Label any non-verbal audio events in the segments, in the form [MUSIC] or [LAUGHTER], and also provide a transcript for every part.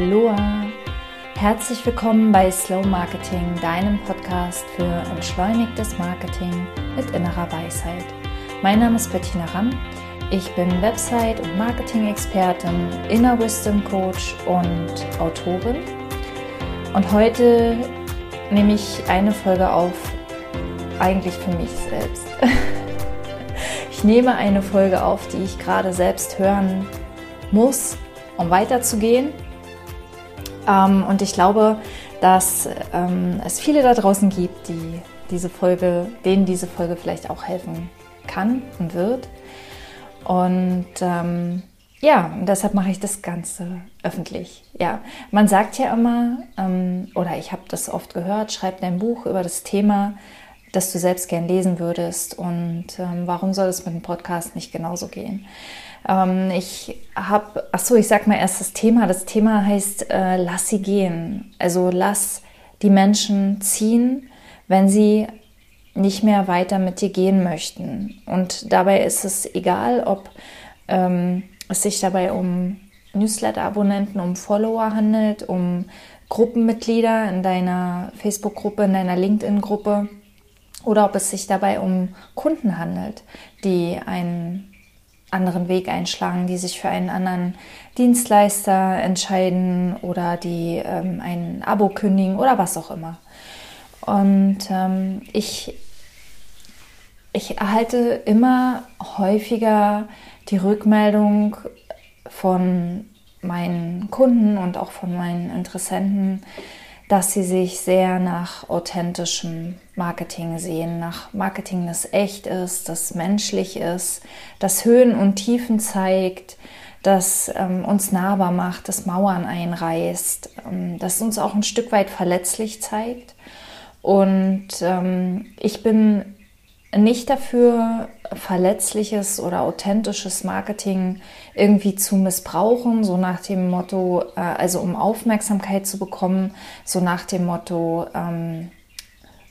Aloha! Herzlich willkommen bei Slow Marketing, deinem Podcast für entschleunigtes Marketing mit innerer Weisheit. Mein Name ist Bettina Ramm. Ich bin Website- und Marketing-Expertin, Inner Wisdom Coach und Autorin. Und heute nehme ich eine Folge auf, eigentlich für mich selbst. [LAUGHS] Ich nehme eine Folge auf, die ich gerade selbst hören muss, um weiterzugehen. Ähm, und ich glaube, dass ähm, es viele da draußen gibt, die diese Folge, denen diese Folge vielleicht auch helfen kann und wird. Und ähm, ja, deshalb mache ich das Ganze öffentlich. Ja, man sagt ja immer, ähm, oder ich habe das oft gehört, schreib dein Buch über das Thema, das du selbst gern lesen würdest und ähm, warum soll es mit dem Podcast nicht genauso gehen? Ähm, ich habe, ach so, ich sag mal erst das Thema. Das Thema heißt äh, lass sie gehen. Also lass die Menschen ziehen, wenn sie nicht mehr weiter mit dir gehen möchten. Und dabei ist es egal, ob ähm, es sich dabei um Newsletter-Abonnenten, um Follower handelt, um Gruppenmitglieder in deiner Facebook-Gruppe, in deiner LinkedIn-Gruppe oder ob es sich dabei um Kunden handelt, die einen anderen Weg einschlagen, die sich für einen anderen Dienstleister entscheiden oder die ähm, ein Abo kündigen oder was auch immer. Und ähm, ich, ich erhalte immer häufiger die Rückmeldung von meinen Kunden und auch von meinen Interessenten, dass sie sich sehr nach authentischem Marketing sehen, nach Marketing, das echt ist, das menschlich ist, das Höhen und Tiefen zeigt, das ähm, uns nahbar macht, das Mauern einreißt, ähm, das uns auch ein Stück weit verletzlich zeigt. Und ähm, ich bin nicht dafür, verletzliches oder authentisches Marketing irgendwie zu missbrauchen, so nach dem Motto, äh, also um Aufmerksamkeit zu bekommen, so nach dem Motto, ähm,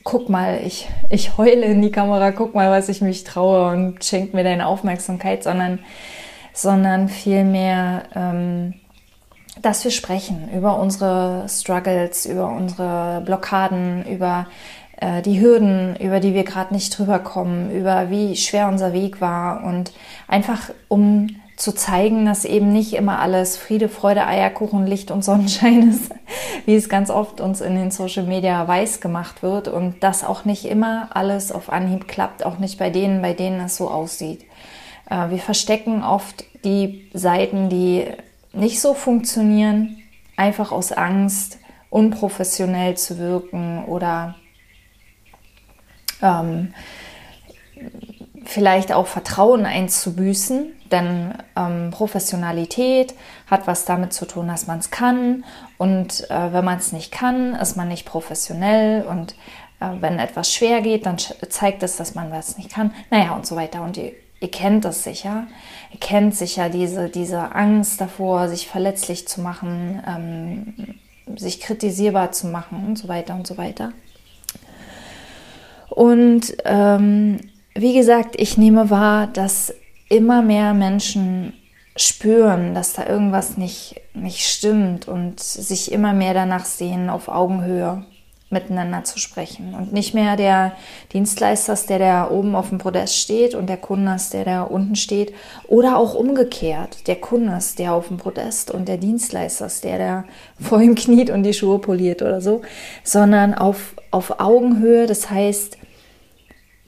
guck mal, ich, ich heule in die Kamera, guck mal, was ich mich traue und schenkt mir deine Aufmerksamkeit, sondern, sondern vielmehr, ähm, dass wir sprechen über unsere Struggles, über unsere Blockaden, über äh, die Hürden, über die wir gerade nicht drüber kommen, über wie schwer unser Weg war und einfach um zu zeigen, dass eben nicht immer alles Friede, Freude, Eierkuchen, Licht und Sonnenschein ist, [LAUGHS] wie es ganz oft uns in den Social Media weiß gemacht wird und dass auch nicht immer alles auf Anhieb klappt, auch nicht bei denen, bei denen es so aussieht. Äh, wir verstecken oft die Seiten, die nicht so funktionieren, einfach aus Angst, unprofessionell zu wirken oder ähm, vielleicht auch Vertrauen einzubüßen, denn ähm, Professionalität hat was damit zu tun, dass man es kann. Und äh, wenn man es nicht kann, ist man nicht professionell. Und äh, wenn etwas schwer geht, dann zeigt es, dass man was nicht kann, naja und so weiter. Und ihr, ihr kennt das sicher, ihr kennt sicher diese, diese Angst davor, sich verletzlich zu machen, ähm, sich kritisierbar zu machen und so weiter und so weiter. Und ähm, wie gesagt, ich nehme wahr, dass immer mehr Menschen spüren, dass da irgendwas nicht, nicht stimmt und sich immer mehr danach sehen, auf Augenhöhe miteinander zu sprechen. Und nicht mehr der Dienstleister ist, der da oben auf dem Podest steht und der Kunde der da unten steht. Oder auch umgekehrt, der Kunde der auf dem Podest und der Dienstleister ist, der da vor ihm kniet und die Schuhe poliert oder so. Sondern auf, auf Augenhöhe, das heißt,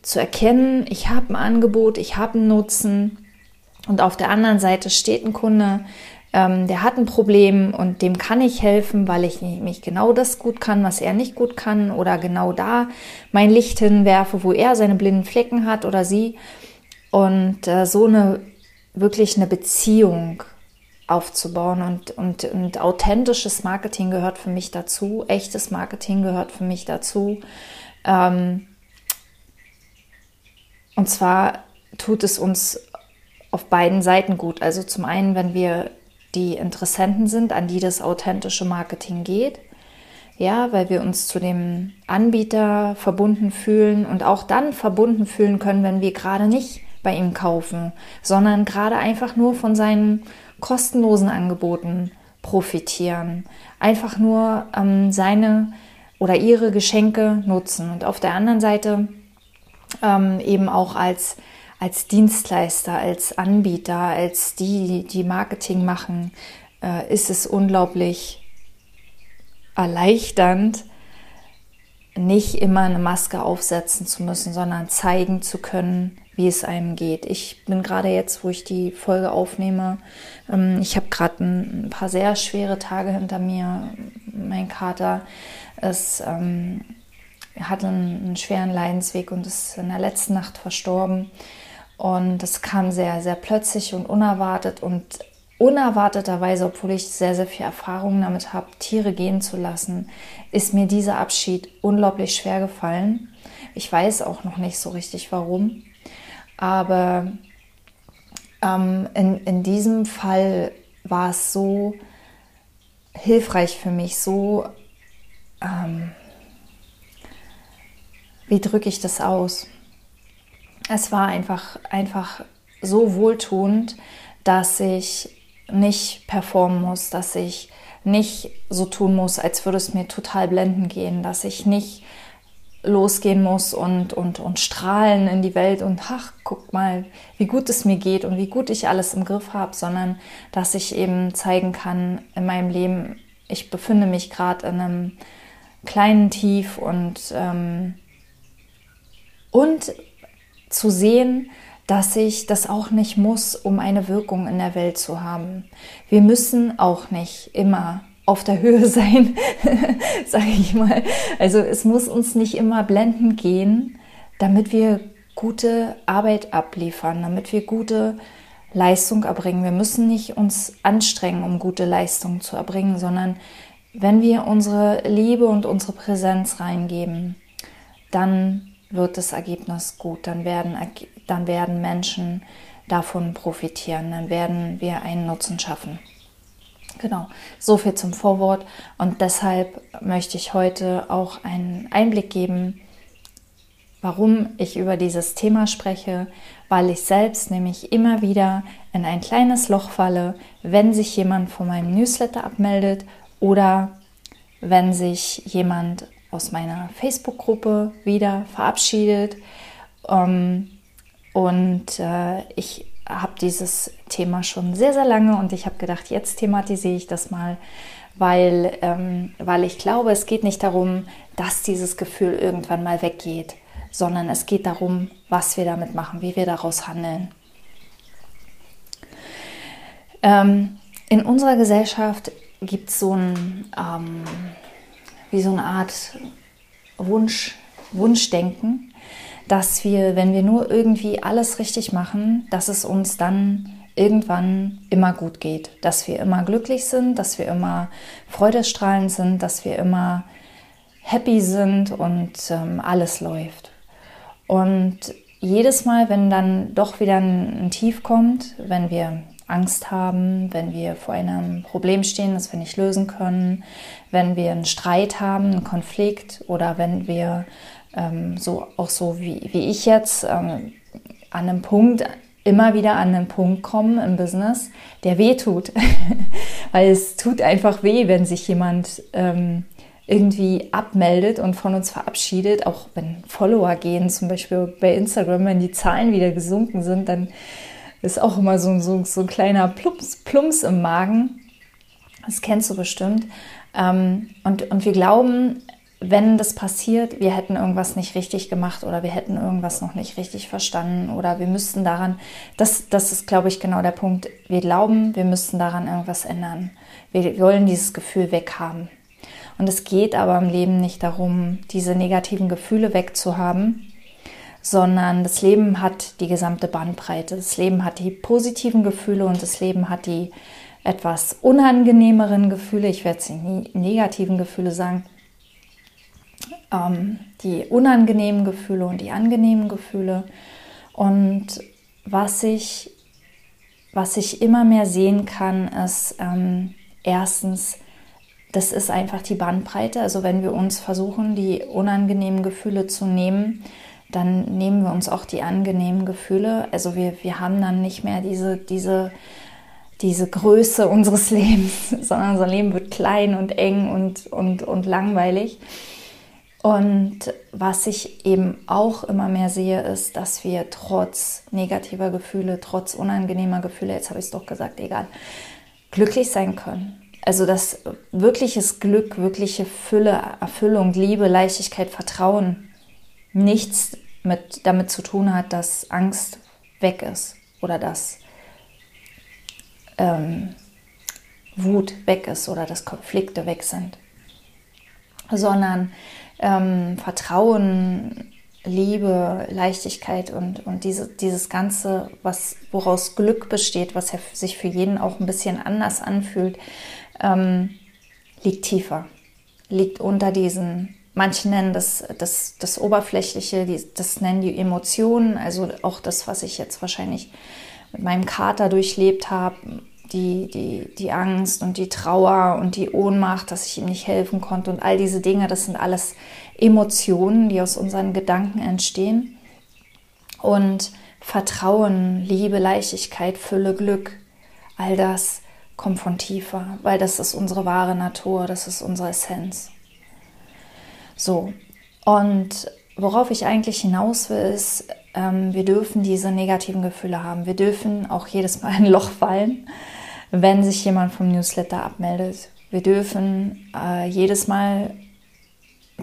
zu erkennen, ich habe ein Angebot, ich habe einen Nutzen und auf der anderen Seite steht ein Kunde, ähm, der hat ein Problem und dem kann ich helfen, weil ich mich genau das gut kann, was er nicht gut kann oder genau da mein Licht hinwerfe, wo er seine blinden Flecken hat oder sie und äh, so eine wirklich eine Beziehung aufzubauen und, und, und authentisches Marketing gehört für mich dazu, echtes Marketing gehört für mich dazu. Ähm, und zwar tut es uns auf beiden Seiten gut. Also zum einen, wenn wir die Interessenten sind, an die das authentische Marketing geht. Ja, weil wir uns zu dem Anbieter verbunden fühlen und auch dann verbunden fühlen können, wenn wir gerade nicht bei ihm kaufen, sondern gerade einfach nur von seinen kostenlosen Angeboten profitieren, einfach nur ähm, seine oder ihre Geschenke nutzen und auf der anderen Seite ähm, eben auch als, als Dienstleister, als Anbieter, als die, die Marketing machen, äh, ist es unglaublich erleichternd, nicht immer eine Maske aufsetzen zu müssen, sondern zeigen zu können, wie es einem geht. Ich bin gerade jetzt, wo ich die Folge aufnehme, ähm, ich habe gerade ein, paar sehr schwere Tage hinter mir. Mein Kater ist, ähm, hatte einen, schweren Leidensweg und ist in der letzten Nacht verstorben. Und das kam sehr, sehr plötzlich und unerwartet und unerwarteterweise, obwohl ich sehr, sehr viel Erfahrung damit habe, Tiere gehen zu lassen, ist mir dieser Abschied unglaublich schwer gefallen. Ich weiß auch noch nicht so richtig warum. Aber ähm, in, in diesem Fall war es so hilfreich für mich, so, ähm, wie drücke ich das aus? Es war einfach, einfach so wohltuend, dass ich nicht performen muss, dass ich nicht so tun muss, als würde es mir total blenden gehen, dass ich nicht losgehen muss und, und, und strahlen in die Welt und ach, guck mal, wie gut es mir geht und wie gut ich alles im Griff habe, sondern dass ich eben zeigen kann in meinem Leben, ich befinde mich gerade in einem kleinen Tief und, ähm, und zu sehen, dass ich das auch nicht muss, um eine Wirkung in der Welt zu haben. Wir müssen auch nicht immer auf der Höhe [LAUGHS] sein, sage ich mal. Also es muss uns nicht immer blenden gehen, damit wir gute Arbeit abliefern, damit wir gute Leistung erbringen. Wir müssen nicht uns anstrengen, um gute Leistung zu erbringen, sondern wenn wir unsere Liebe und unsere Präsenz reingeben, dann wird das Ergebnis gut, dann werden, dann werden Menschen davon profitieren, dann werden wir einen Nutzen schaffen. Genau, so viel zum Vorwort. Und deshalb möchte ich heute auch einen Einblick geben, warum ich über dieses Thema spreche, weil ich selbst nämlich immer wieder in ein kleines Loch falle, wenn sich jemand von meinem Newsletter abmeldet oder wenn sich jemand aus meiner Facebook-Gruppe wieder verabschiedet. Ähm, und äh, ich habe dieses Thema schon sehr, sehr lange und ich habe gedacht, jetzt thematisiere ich das mal, weil, ähm, weil ich glaube, es geht nicht darum, dass dieses Gefühl irgendwann mal weggeht, sondern es geht darum, was wir damit machen, wie wir daraus handeln. Ähm, in unserer Gesellschaft gibt es so ein, ähm, wie so eine Art Wunsch, Wunschdenken, dass wir, wenn wir nur irgendwie alles richtig machen, dass es uns dann irgendwann immer gut geht, dass wir immer glücklich sind, dass wir immer freudestrahlend sind, dass wir immer happy sind und ähm, alles läuft. Und jedes Mal, wenn dann doch wieder ein, ein Tief kommt, wenn wir Angst haben, wenn wir vor einem Problem stehen, das wir nicht lösen können, wenn wir einen Streit haben, einen Konflikt oder wenn wir ähm, so auch so wie, wie ich jetzt ähm, an einem Punkt immer wieder an einen Punkt kommen im Business, der weh tut. [LAUGHS] Weil es tut einfach weh, wenn sich jemand ähm, irgendwie abmeldet und von uns verabschiedet. Auch wenn Follower gehen, zum Beispiel bei Instagram, wenn die Zahlen wieder gesunken sind, dann ist auch immer so, so, so ein kleiner Plumps, Plumps im Magen. Das kennst du bestimmt. Ähm, und, und wir glauben, wenn das passiert, wir hätten irgendwas nicht richtig gemacht oder wir hätten irgendwas noch nicht richtig verstanden oder wir müssten daran, das, das ist, glaube ich, genau der Punkt. Wir glauben, wir müssten daran irgendwas ändern. Wir wollen dieses Gefühl weghaben. Und es geht aber im Leben nicht darum, diese negativen Gefühle wegzuhaben, sondern das Leben hat die gesamte Bandbreite. Das Leben hat die positiven Gefühle und das Leben hat die etwas unangenehmeren Gefühle. Ich werde es nicht negativen Gefühle sagen. Ähm, die unangenehmen Gefühle und die angenehmen Gefühle. Und was ich, was ich immer mehr sehen kann, ist ähm, erstens, das ist einfach die Bandbreite. Also wenn wir uns versuchen, die unangenehmen Gefühle zu nehmen, dann nehmen wir uns auch die angenehmen Gefühle. Also wir, wir haben dann nicht mehr diese, diese, diese Größe unseres [LAUGHS] Lebens, sondern unser Leben wird klein und eng und, und, und langweilig. Und was ich eben auch immer mehr sehe, ist, dass wir trotz negativer Gefühle, trotz unangenehmer Gefühle, jetzt habe ich es doch gesagt, egal, glücklich sein können. Also dass wirkliches Glück, wirkliche Fülle, Erfüllung, Liebe, Leichtigkeit, Vertrauen nichts mit, damit zu tun hat, dass Angst weg ist oder dass ähm, Wut weg ist oder dass Konflikte weg sind, sondern ähm, Vertrauen, Liebe, Leichtigkeit und, und diese, dieses Ganze, was, woraus Glück besteht, was sich für jeden auch ein bisschen anders anfühlt, ähm, liegt tiefer, liegt unter diesen, manche nennen das, das, das Oberflächliche, die, das nennen die Emotionen, also auch das, was ich jetzt wahrscheinlich mit meinem Kater durchlebt habe, die, die, die Angst und die Trauer und die Ohnmacht, dass ich ihm nicht helfen konnte und all diese Dinge, das sind alles Emotionen, die aus unseren Gedanken entstehen. Und Vertrauen, Liebe, Leichtigkeit, Fülle, Glück, all das kommt von tiefer, weil das ist unsere wahre Natur, das ist unsere Essenz. So, und worauf ich eigentlich hinaus will, ist, ähm, wir dürfen diese negativen Gefühle haben. Wir dürfen auch jedes Mal ein Loch fallen wenn sich jemand vom Newsletter abmeldet. Wir dürfen äh, jedes Mal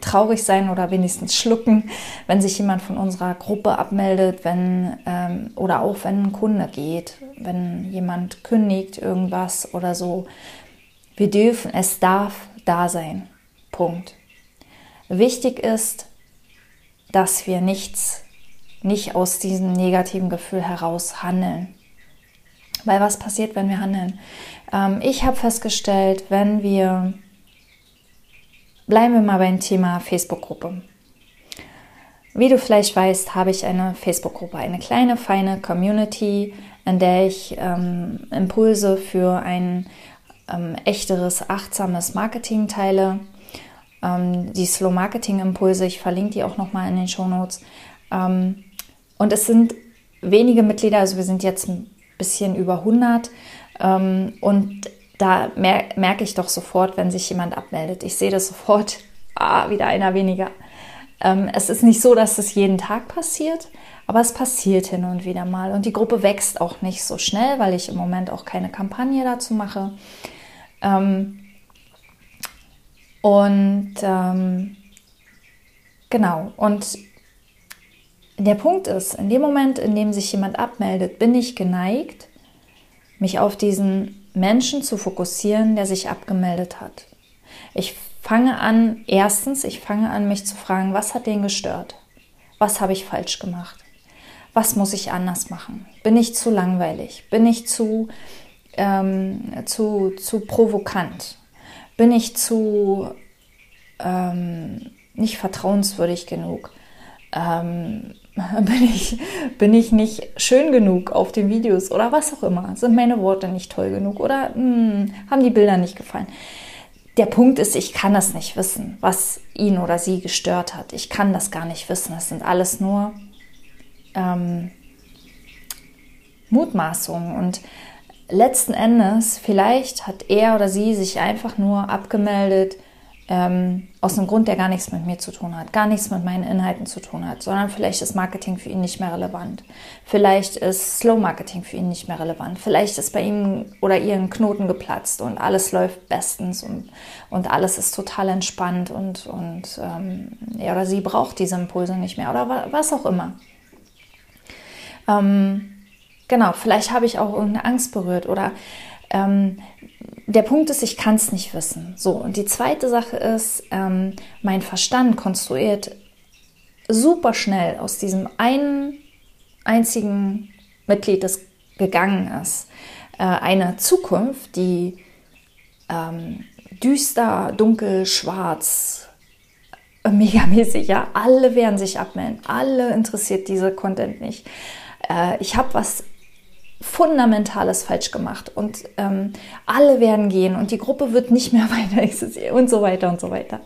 traurig sein oder wenigstens schlucken, wenn sich jemand von unserer Gruppe abmeldet, wenn ähm, oder auch wenn ein Kunde geht, wenn jemand kündigt irgendwas oder so. Wir dürfen, es darf da sein. Punkt. Wichtig ist, dass wir nichts, nicht aus diesem negativen Gefühl heraus handeln. Weil was passiert, wenn wir handeln? Ähm, ich habe festgestellt, wenn wir, bleiben wir mal beim Thema Facebook-Gruppe. Wie du vielleicht weißt, habe ich eine Facebook-Gruppe, eine kleine, feine Community, in der ich ähm, Impulse für ein ähm, echteres, achtsames Marketing teile. Ähm, die Slow Marketing Impulse, ich verlinke die auch nochmal in den Show Notes. Ähm, und es sind wenige Mitglieder, also wir sind jetzt bisschen über 100. Ähm, und da mer merke ich doch sofort, wenn sich jemand abmeldet. Ich sehe das sofort, [LAUGHS] ah, wieder einer weniger. Ähm, es ist nicht so, dass es jeden Tag passiert, aber es passiert hin und wieder mal. Und die Gruppe wächst auch nicht so schnell, weil ich im Moment auch keine Kampagne dazu mache. Ähm, und ähm, genau, und der Punkt ist, in dem Moment, in dem sich jemand abmeldet, bin ich geneigt, mich auf diesen Menschen zu fokussieren, der sich abgemeldet hat. Ich fange an, erstens, ich fange an, mich zu fragen, was hat den gestört? Was habe ich falsch gemacht? Was muss ich anders machen? Bin ich zu langweilig? Bin ich zu, ähm, zu, zu provokant? Bin ich zu ähm, nicht vertrauenswürdig genug? Ähm, [LAUGHS] bin ich, bin ich nicht schön genug auf den Videos oder was auch immer? Sind meine Worte nicht toll genug oder mh, hm, haben die Bilder nicht gefallen? Der Punkt ist, ich kann das nicht wissen, was ihn oder sie gestört hat. Ich kann das gar nicht wissen. Das sind alles nur ähm, Mutmaßungen. Und letzten Endes, vielleicht hat er oder sie sich einfach nur abgemeldet, ähm, aus einem Grund, der gar nichts mit mir zu tun hat, gar nichts mit meinen Inhalten zu tun hat, sondern vielleicht ist Marketing für ihn nicht mehr relevant. Vielleicht ist Slow Marketing für ihn nicht mehr relevant. Vielleicht ist bei ihm oder ihr ein Knoten geplatzt und alles läuft bestens und, und alles ist total entspannt und, und ähm, er oder sie braucht diese Impulse nicht mehr oder was auch immer. Ähm, genau, vielleicht habe ich auch irgendeine Angst berührt oder ähm, der Punkt ist, ich kann es nicht wissen. So, und die zweite Sache ist, ähm, mein Verstand konstruiert super schnell aus diesem einen einzigen Mitglied, das gegangen ist, äh, eine Zukunft, die ähm, düster, dunkel, schwarz, äh, megamäßig, ja, alle werden sich abmelden, alle interessiert diese Content nicht. Äh, ich habe was Fundamentales falsch gemacht und ähm, alle werden gehen und die Gruppe wird nicht mehr [LAUGHS] weiter existieren und so weiter und so weiter.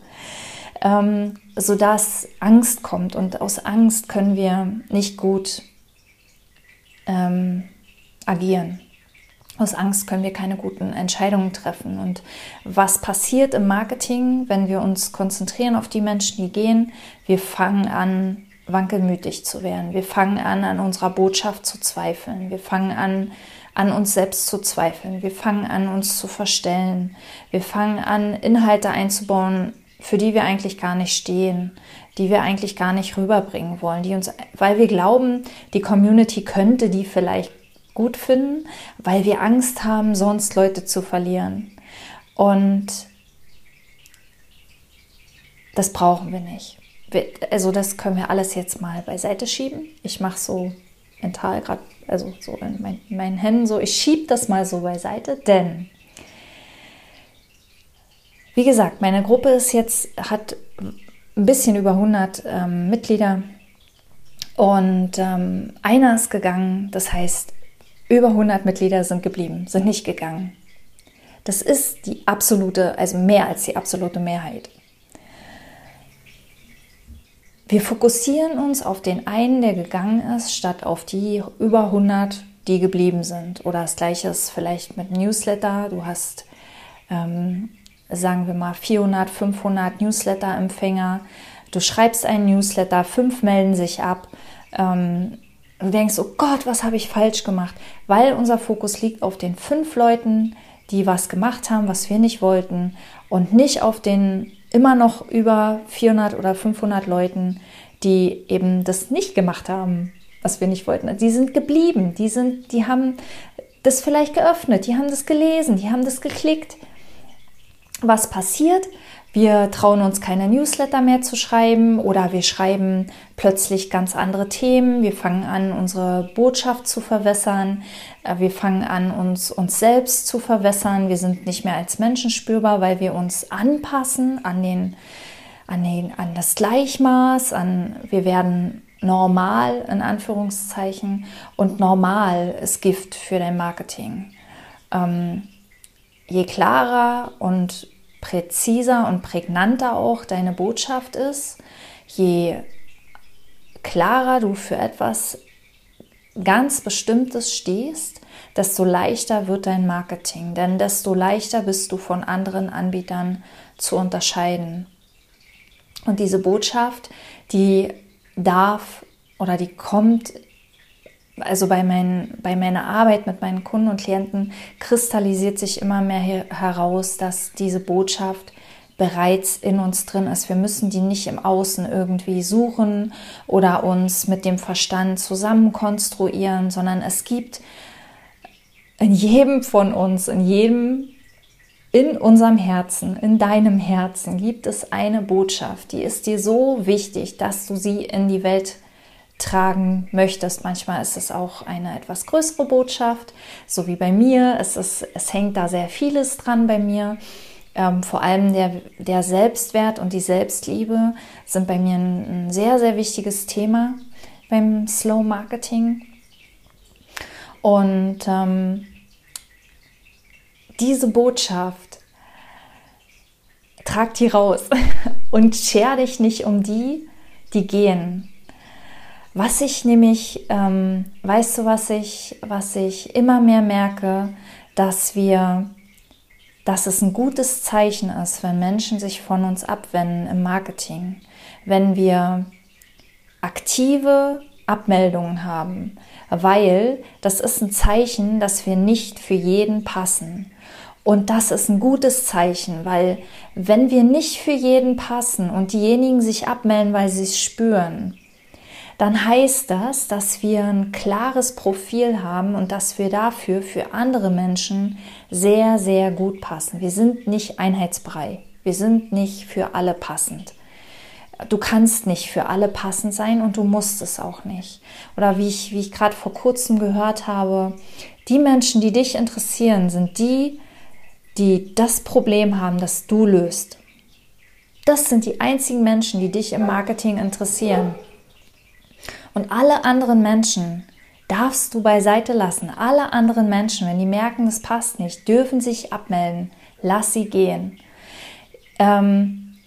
Ähm, sodass Angst kommt und aus Angst können wir nicht gut ähm, agieren. Aus Angst können wir keine guten Entscheidungen treffen. Und was passiert im Marketing, wenn wir uns konzentrieren auf die Menschen, die gehen? Wir fangen an, wankelmütig zu werden. Wir fangen an, an unserer Botschaft zu zweifeln. Wir fangen an, an uns selbst zu zweifeln. Wir fangen an, uns zu verstellen. Wir fangen an, Inhalte einzubauen, für die wir eigentlich gar nicht stehen, die wir eigentlich gar nicht rüberbringen wollen, die uns, weil wir glauben, die Community könnte die vielleicht gut finden, weil wir Angst haben, sonst Leute zu verlieren. Und das brauchen wir nicht. Also das können wir alles jetzt mal beiseite schieben. Ich mache so mental gerade, also so in mein, meinen Händen so, ich schiebe das mal so beiseite, denn wie gesagt, meine Gruppe ist jetzt, hat ein bisschen über 100 ähm, Mitglieder und ähm, einer ist gegangen, das heißt, über 100 Mitglieder sind geblieben, sind nicht gegangen. Das ist die absolute, also mehr als die absolute Mehrheit. Wir fokussieren uns auf den einen, der gegangen ist, statt auf die über 100, die geblieben sind. Oder das gleiche ist vielleicht mit Newsletter. Du hast, ähm, sagen wir mal, 400, 500 Newsletter-Empfänger. Du schreibst einen Newsletter, fünf melden sich ab. Ähm, du denkst, oh Gott, was habe ich falsch gemacht? Weil unser Fokus liegt auf den fünf Leuten, die was gemacht haben, was wir nicht wollten und nicht auf den immer noch über 400 oder 500 Leuten, die eben das nicht gemacht haben, was wir nicht wollten. Die sind geblieben, die sind, die haben das vielleicht geöffnet, die haben das gelesen, die haben das geklickt. Was passiert? Wir trauen uns keine Newsletter mehr zu schreiben oder wir schreiben plötzlich ganz andere Themen. Wir fangen an, unsere Botschaft zu verwässern. Äh, wir fangen an, uns, uns selbst zu verwässern. Wir sind nicht mehr als Menschen spürbar, weil wir uns anpassen an, den, an, den, an das Gleichmaß. An, wir werden normal in Anführungszeichen und normal ist Gift für dein Marketing. Ähm, je klarer und präziser und prägnanter auch deine Botschaft ist, je klarer du für etwas ganz Bestimmtes stehst, desto leichter wird dein Marketing, denn desto leichter bist du von anderen Anbietern zu unterscheiden. Und diese Botschaft, die darf oder die kommt also bei, mein, bei meiner Arbeit mit meinen Kunden und Klienten kristallisiert sich immer mehr heraus, dass diese Botschaft bereits in uns drin ist. Wir müssen die nicht im Außen irgendwie suchen oder uns mit dem Verstand zusammen konstruieren, sondern es gibt in jedem von uns, in jedem, in unserem Herzen, in deinem Herzen gibt es eine Botschaft, die ist dir so wichtig, dass du sie in die Welt tragen möchtest. Manchmal ist es auch eine etwas größere Botschaft, so wie bei mir. Es, ist, es hängt da sehr vieles dran bei mir. Ähm, vor allem der, der Selbstwert und die Selbstliebe sind bei mir ein, ein sehr, sehr wichtiges Thema beim Slow Marketing. Und ähm, diese Botschaft, trag die raus [LAUGHS] und scher dich nicht um die, die gehen. Was ich nämlich, ähm, weißt du, was ich, was ich immer mehr merke, dass wir, dass es ein gutes Zeichen ist, wenn Menschen sich von uns abwenden im Marketing, wenn wir aktive Abmeldungen haben, weil das ist ein Zeichen, dass wir nicht für jeden passen. Und das ist ein gutes Zeichen, weil wenn wir nicht für jeden passen und diejenigen sich abmelden, weil sie es spüren, dann heißt das, dass wir ein klares Profil haben und dass wir dafür für andere Menschen sehr, sehr gut passen. Wir sind nicht einheitsbrei. Wir sind nicht für alle passend. Du kannst nicht für alle passend sein und du musst es auch nicht. Oder wie ich, wie ich gerade vor kurzem gehört habe, die Menschen, die dich interessieren, sind die, die das Problem haben, das du löst. Das sind die einzigen Menschen, die dich im Marketing interessieren. Und alle anderen Menschen darfst du beiseite lassen. Alle anderen Menschen, wenn die merken, es passt nicht, dürfen sich abmelden. Lass sie gehen. Ähm,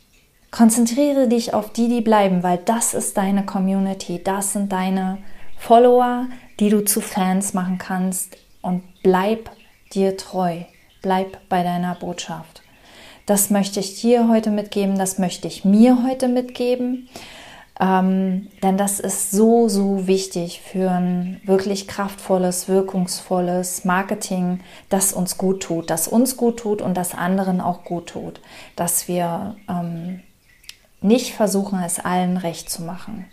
konzentriere dich auf die, die bleiben, weil das ist deine Community. Das sind deine Follower, die du zu Fans machen kannst. Und bleib dir treu. Bleib bei deiner Botschaft. Das möchte ich dir heute mitgeben, das möchte ich mir heute mitgeben. Ähm, denn das ist so, so wichtig für ein wirklich kraftvolles, wirkungsvolles Marketing, das uns gut tut, das uns gut tut und das anderen auch gut tut. Dass wir ähm, nicht versuchen, es allen recht zu machen.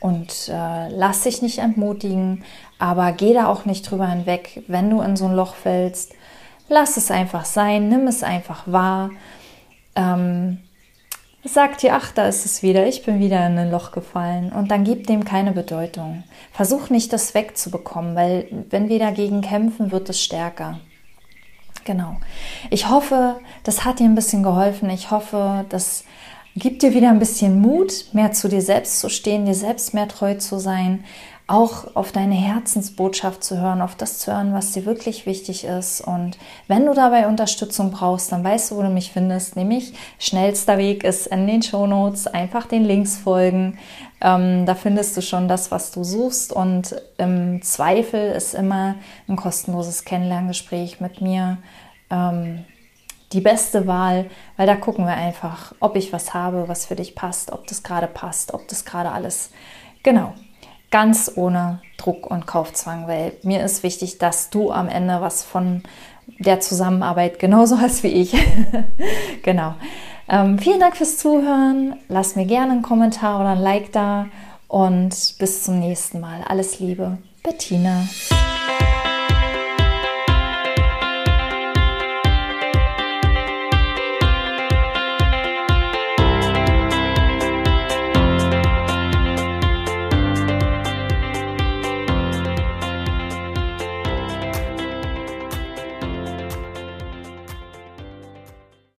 Und äh, lass dich nicht entmutigen, aber geh da auch nicht drüber hinweg, wenn du in so ein Loch fällst. Lass es einfach sein, nimm es einfach wahr. Ähm, sag dir, ach, da ist es wieder, ich bin wieder in ein Loch gefallen. Und dann gib dem keine Bedeutung. Versuch nicht, das wegzubekommen, weil wenn wir dagegen kämpfen, wird es stärker. Genau. Ich hoffe, das hat dir ein bisschen geholfen. Ich hoffe, das gibt dir wieder ein bisschen Mut, mehr zu dir selbst zu stehen, dir selbst mehr treu zu sein, auch auf deine Herzensbotschaft zu hören, auf das zu hören, was dir wirklich wichtig ist. Und wenn du dabei Unterstützung brauchst, dann weißt du, wo du mich findest. Nämlich schnellster Weg ist in den Show Notes. Einfach den Links folgen. Ähm, da findest du schon das, was du suchst. Und im Zweifel ist immer ein kostenloses Kennenlerngespräch mit mir. Ähm, die beste Wahl, weil da gucken wir einfach, ob ich was habe, was für dich passt, ob das gerade passt, ob das gerade alles genau ganz ohne Druck und Kaufzwang, weil mir ist wichtig, dass du am Ende was von der Zusammenarbeit genauso [LAUGHS] hast wie ich. [LAUGHS] genau. Ähm, vielen Dank fürs Zuhören. Lass mir gerne einen Kommentar oder ein Like da und bis zum nächsten Mal. Alles Liebe, Bettina.